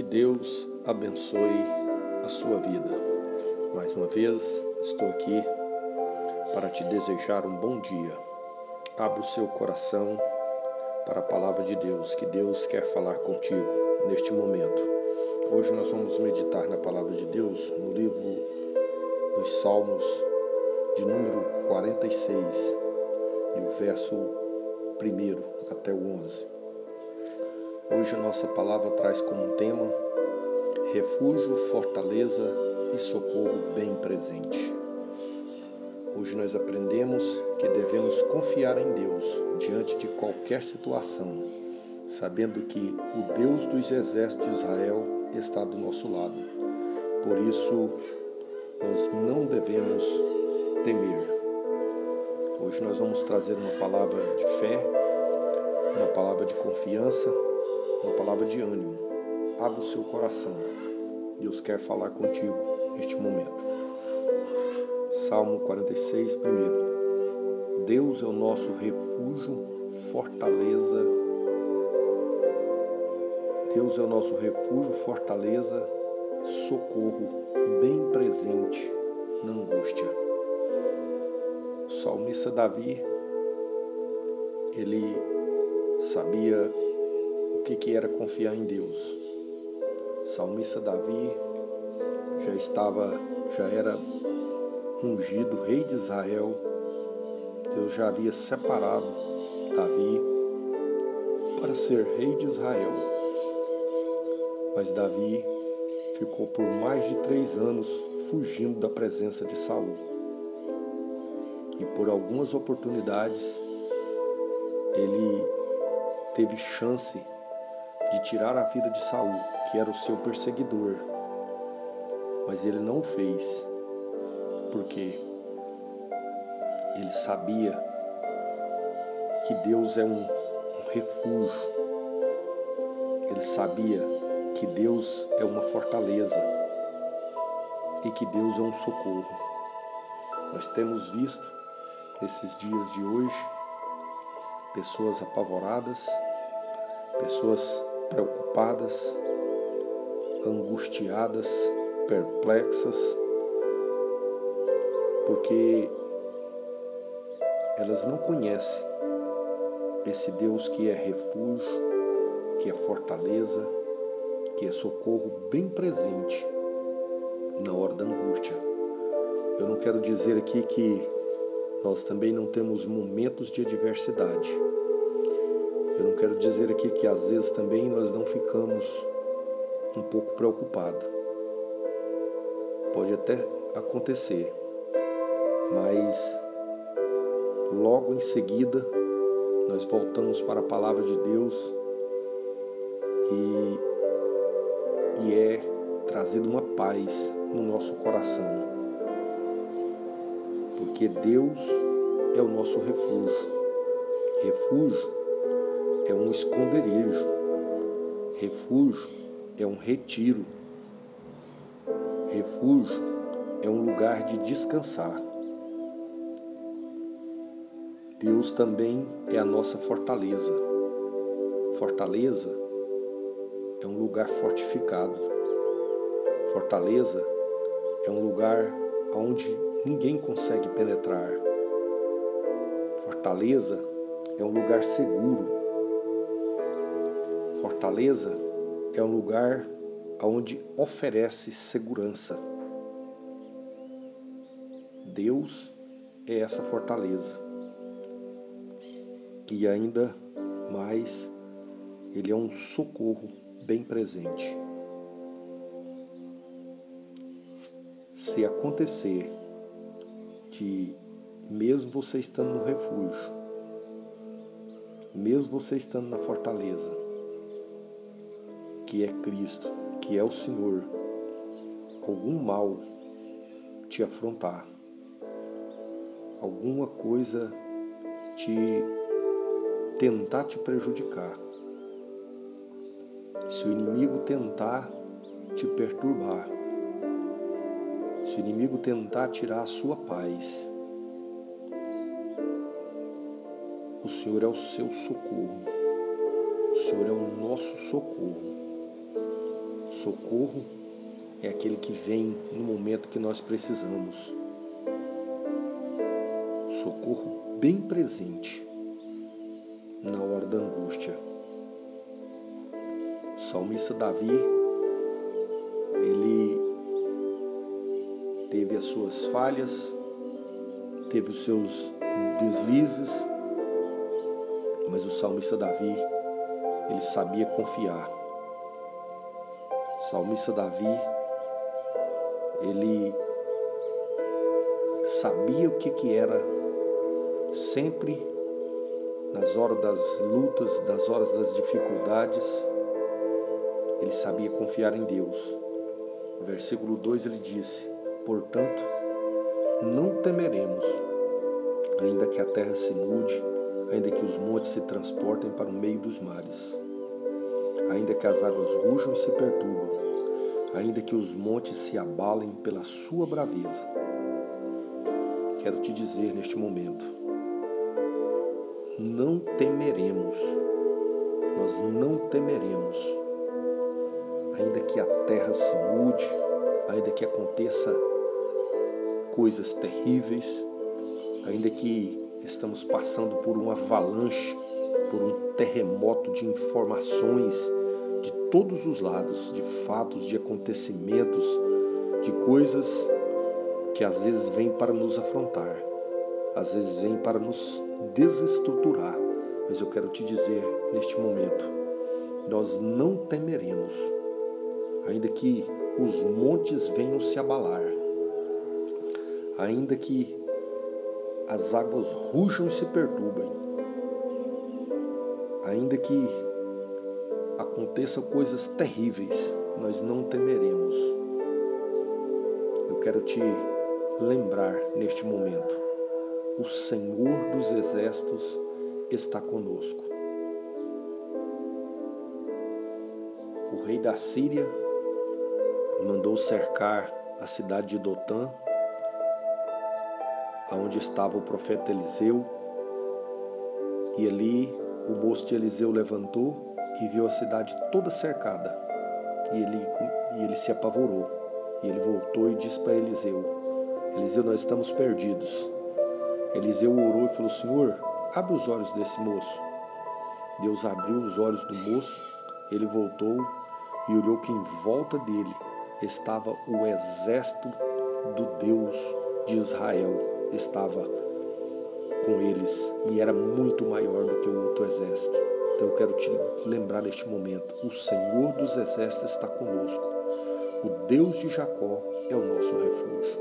Que Deus abençoe a sua vida. Mais uma vez estou aqui para te desejar um bom dia. Abra o seu coração para a palavra de Deus, que Deus quer falar contigo neste momento. Hoje nós vamos meditar na palavra de Deus no livro dos Salmos, de número 46, e o verso 1 até o 11. Hoje a nossa palavra traz como tema refúgio, fortaleza e socorro bem presente. Hoje nós aprendemos que devemos confiar em Deus diante de qualquer situação, sabendo que o Deus dos exércitos de Israel está do nosso lado. Por isso, nós não devemos temer. Hoje nós vamos trazer uma palavra de fé, uma palavra de confiança uma palavra de ânimo. Abra o seu coração. Deus quer falar contigo neste momento. Salmo 46, primeiro. Deus é o nosso refúgio, fortaleza. Deus é o nosso refúgio, fortaleza, socorro, bem presente na angústia. O salmista Davi, ele sabia o que, que era confiar em Deus. salmista Davi já estava, já era ungido rei de Israel. Deus já havia separado Davi para ser rei de Israel. Mas Davi ficou por mais de três anos fugindo da presença de Saul. E por algumas oportunidades ele teve chance de tirar a vida de Saul, que era o seu perseguidor. Mas ele não fez, porque ele sabia que Deus é um, um refúgio. Ele sabia que Deus é uma fortaleza e que Deus é um socorro. Nós temos visto nesses dias de hoje pessoas apavoradas, pessoas preocupadas, angustiadas, perplexas, porque elas não conhecem esse Deus que é refúgio, que é fortaleza, que é socorro bem presente na hora da angústia. Eu não quero dizer aqui que nós também não temos momentos de adversidade quero dizer aqui que às vezes também nós não ficamos um pouco preocupados. Pode até acontecer, mas logo em seguida nós voltamos para a palavra de Deus e, e é trazida uma paz no nosso coração. Porque Deus é o nosso refúgio. Refúgio é um esconderijo, refúgio é um retiro, refúgio é um lugar de descansar. Deus também é a nossa fortaleza. Fortaleza é um lugar fortificado. Fortaleza é um lugar onde ninguém consegue penetrar. Fortaleza é um lugar seguro Fortaleza é um lugar onde oferece segurança. Deus é essa fortaleza. E ainda mais, Ele é um socorro bem presente. Se acontecer de, mesmo você estando no refúgio, mesmo você estando na fortaleza, que é Cristo, que é o Senhor, algum mal te afrontar, alguma coisa te tentar te prejudicar, se o inimigo tentar te perturbar, se o inimigo tentar tirar a sua paz, o Senhor é o seu socorro, o Senhor é o nosso socorro Socorro é aquele que vem no momento que nós precisamos. Socorro bem presente na hora da angústia. O salmista Davi, ele teve as suas falhas, teve os seus deslizes, mas o salmista Davi, ele sabia confiar. Salmista Davi, ele sabia o que, que era sempre nas horas das lutas, nas horas das dificuldades, ele sabia confiar em Deus. No versículo 2 ele disse: Portanto, não temeremos, ainda que a terra se mude, ainda que os montes se transportem para o meio dos mares, ainda que as águas rujam e se perturbam, ainda que os montes se abalem pela sua braveza. Quero te dizer neste momento, não temeremos, nós não temeremos, ainda que a terra se mude, ainda que aconteça coisas terríveis, ainda que estamos passando por uma avalanche, por um terremoto de informações todos os lados, de fatos, de acontecimentos, de coisas que às vezes vêm para nos afrontar, às vezes vêm para nos desestruturar. Mas eu quero te dizer neste momento, nós não temeremos, ainda que os montes venham se abalar, ainda que as águas rujam e se perturbem, ainda que aconteçam coisas terríveis, nós não temeremos. Eu quero te lembrar neste momento: o Senhor dos Exércitos está conosco. O rei da Síria mandou cercar a cidade de Dotã, onde estava o profeta Eliseu, e ali o moço de Eliseu levantou e viu a cidade toda cercada. E ele, e ele se apavorou. E ele voltou e disse para Eliseu: Eliseu, nós estamos perdidos. Eliseu orou e falou: Senhor, abre os olhos desse moço. Deus abriu os olhos do moço, ele voltou e olhou que em volta dele estava o exército do Deus de Israel, estava com eles e era muito maior do que o outro exército. Então eu quero te lembrar neste momento: o Senhor dos exércitos está conosco. O Deus de Jacó é o nosso refúgio.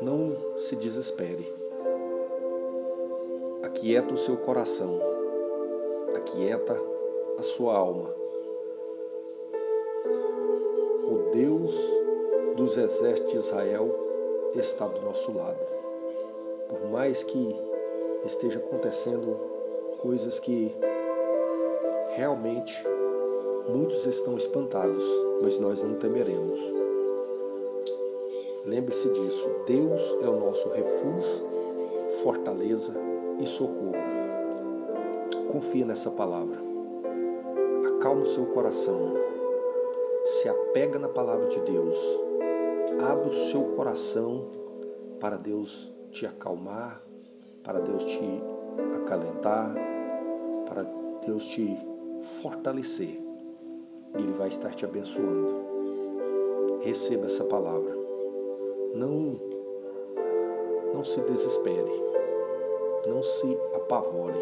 Não se desespere. Aquieta o seu coração. Aquieta a sua alma o Deus dos exércitos de Israel está do nosso lado. Por mais que esteja acontecendo coisas que realmente muitos estão espantados, mas nós não temeremos. Lembre-se disso: Deus é o nosso refúgio, fortaleza e socorro. Confia nessa palavra. Acalma o seu coração se apega na palavra de Deus, abre o seu coração para Deus te acalmar, para Deus te acalentar, para Deus te fortalecer. E Ele vai estar te abençoando. Receba essa palavra. Não, não se desespere. Não se apavore.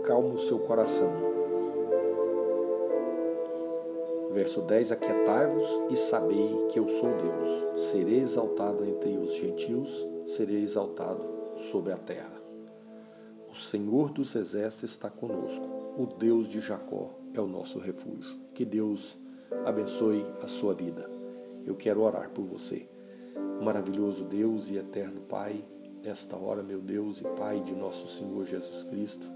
Acalme o seu coração Verso 10: Aquietai-vos e sabei que eu sou Deus. Serei exaltado entre os gentios, serei exaltado sobre a terra. O Senhor dos exércitos está conosco. O Deus de Jacó é o nosso refúgio. Que Deus abençoe a sua vida. Eu quero orar por você. Maravilhoso Deus e eterno Pai, nesta hora, meu Deus e Pai de nosso Senhor Jesus Cristo,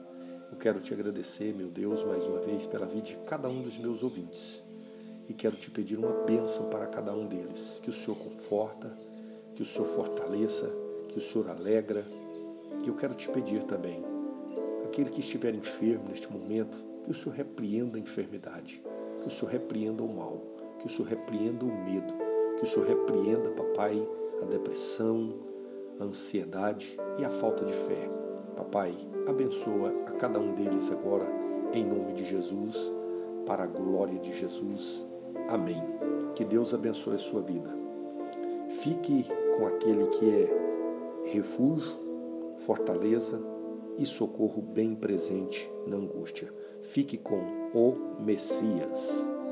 eu quero te agradecer, meu Deus, mais uma vez pela vida de cada um dos meus ouvintes e quero te pedir uma bênção para cada um deles. Que o Senhor conforta, que o Senhor fortaleça, que o Senhor alegra. E eu quero te pedir também, aquele que estiver enfermo neste momento, Que o Senhor repreenda a enfermidade, que o Senhor repreenda o mal, que o Senhor repreenda o medo, que o Senhor repreenda, papai, a depressão, a ansiedade e a falta de fé. Papai, abençoa a cada um deles agora, em nome de Jesus, para a glória de Jesus. Amém. Que Deus abençoe a sua vida. Fique com aquele que é refúgio, fortaleza e socorro bem presente na angústia. Fique com o Messias.